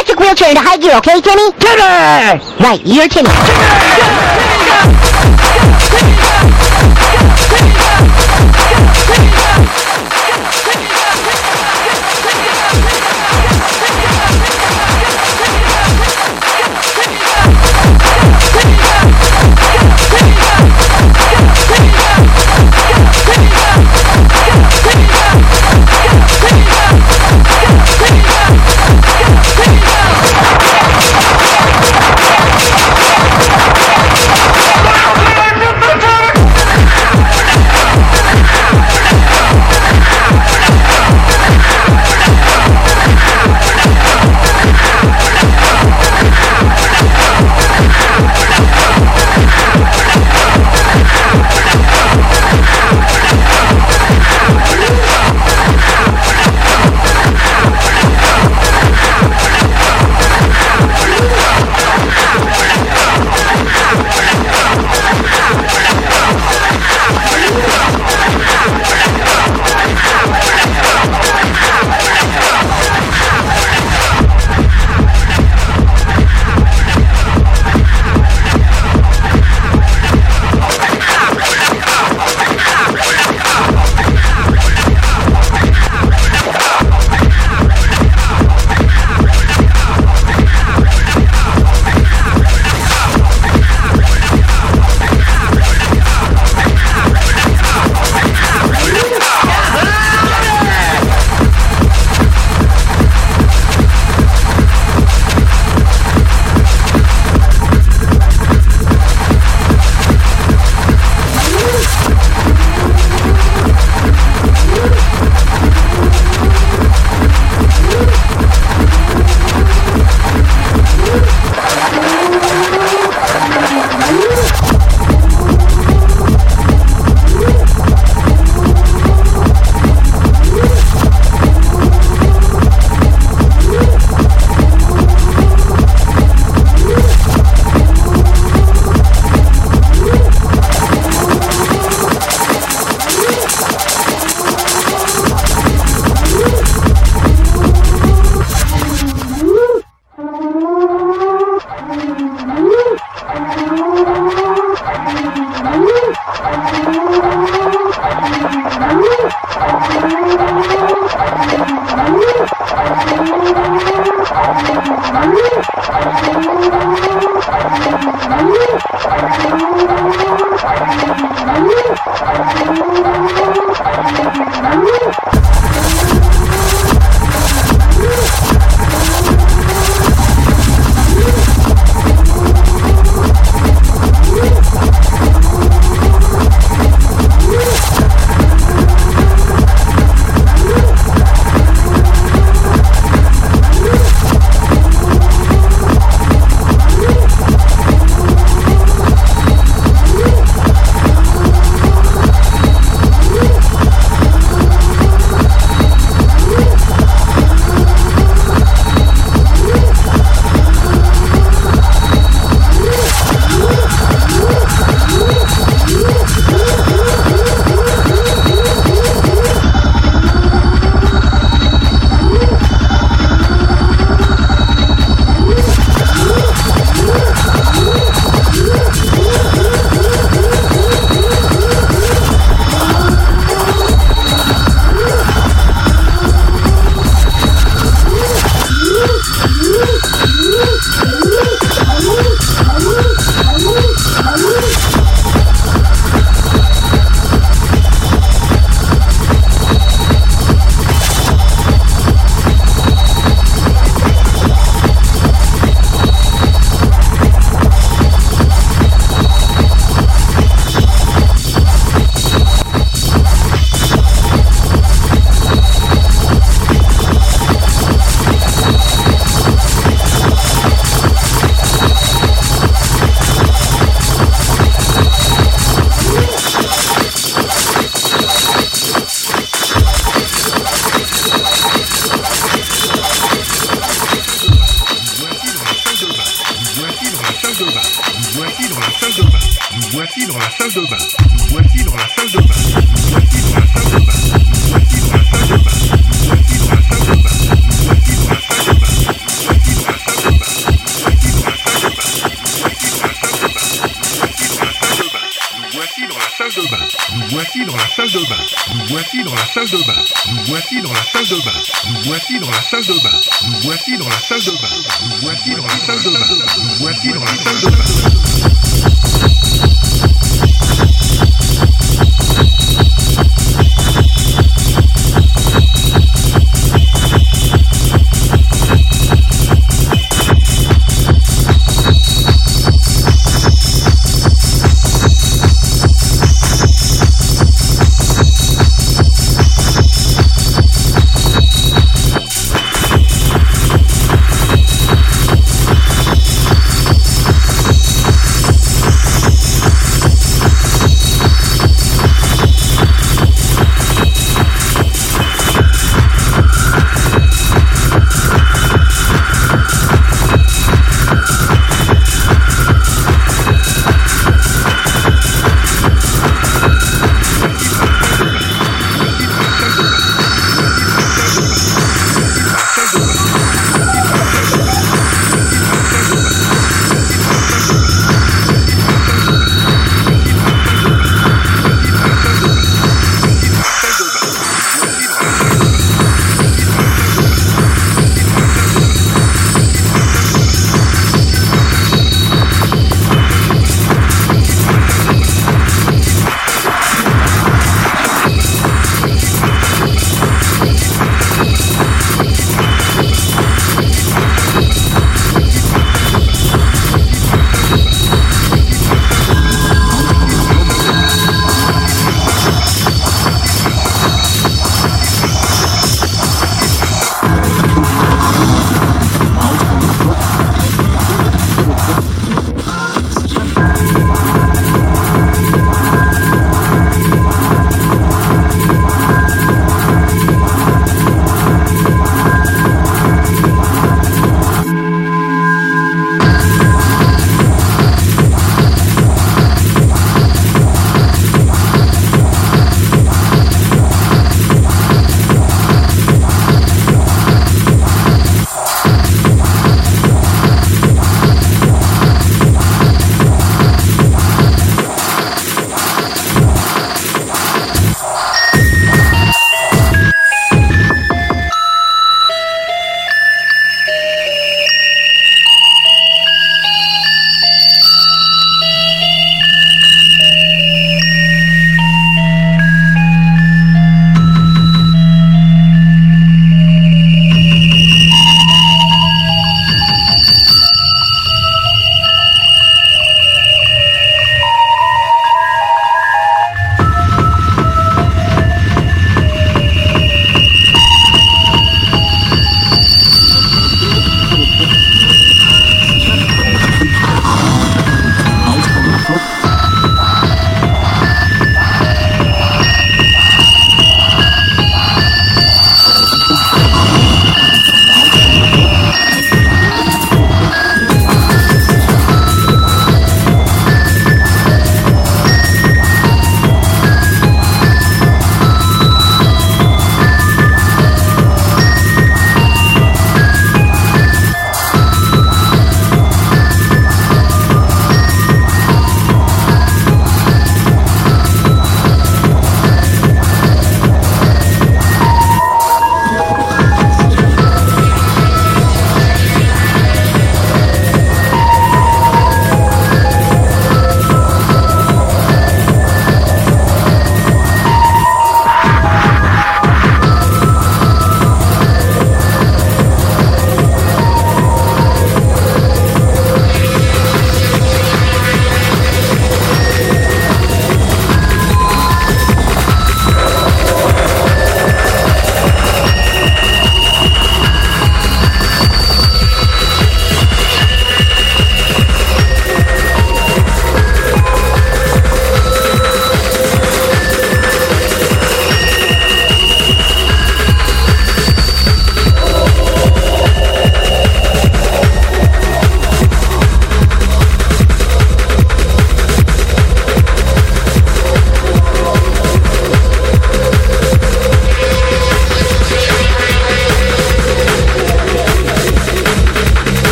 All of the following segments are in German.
electric wheelchair into high gear, okay, Timmy? Timmy! Right, you're Timmy.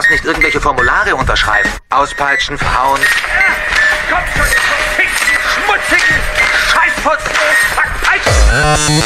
Lassen, nicht irgendwelche Formulare unterschreiben. Auspeitschen, verhauen. Komm schon, schmutzigen Scheißputz! Verpeitschen!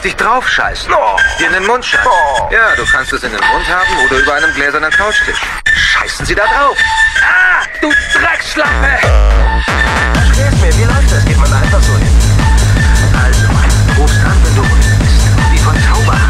Auf dich draufscheißen. Oh. Dir in den Mund scheißen. Oh. Ja, du kannst es in den Mund haben oder über einem gläsernen Couchtisch. Scheißen sie da drauf. Ah, du Drecksschlampe! Erklär's mir, wie läuft das? Geht man da einfach so hin? Also, rufst an, wenn du unten bist. Wie von Zauberhand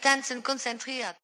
ganzen konzentriert.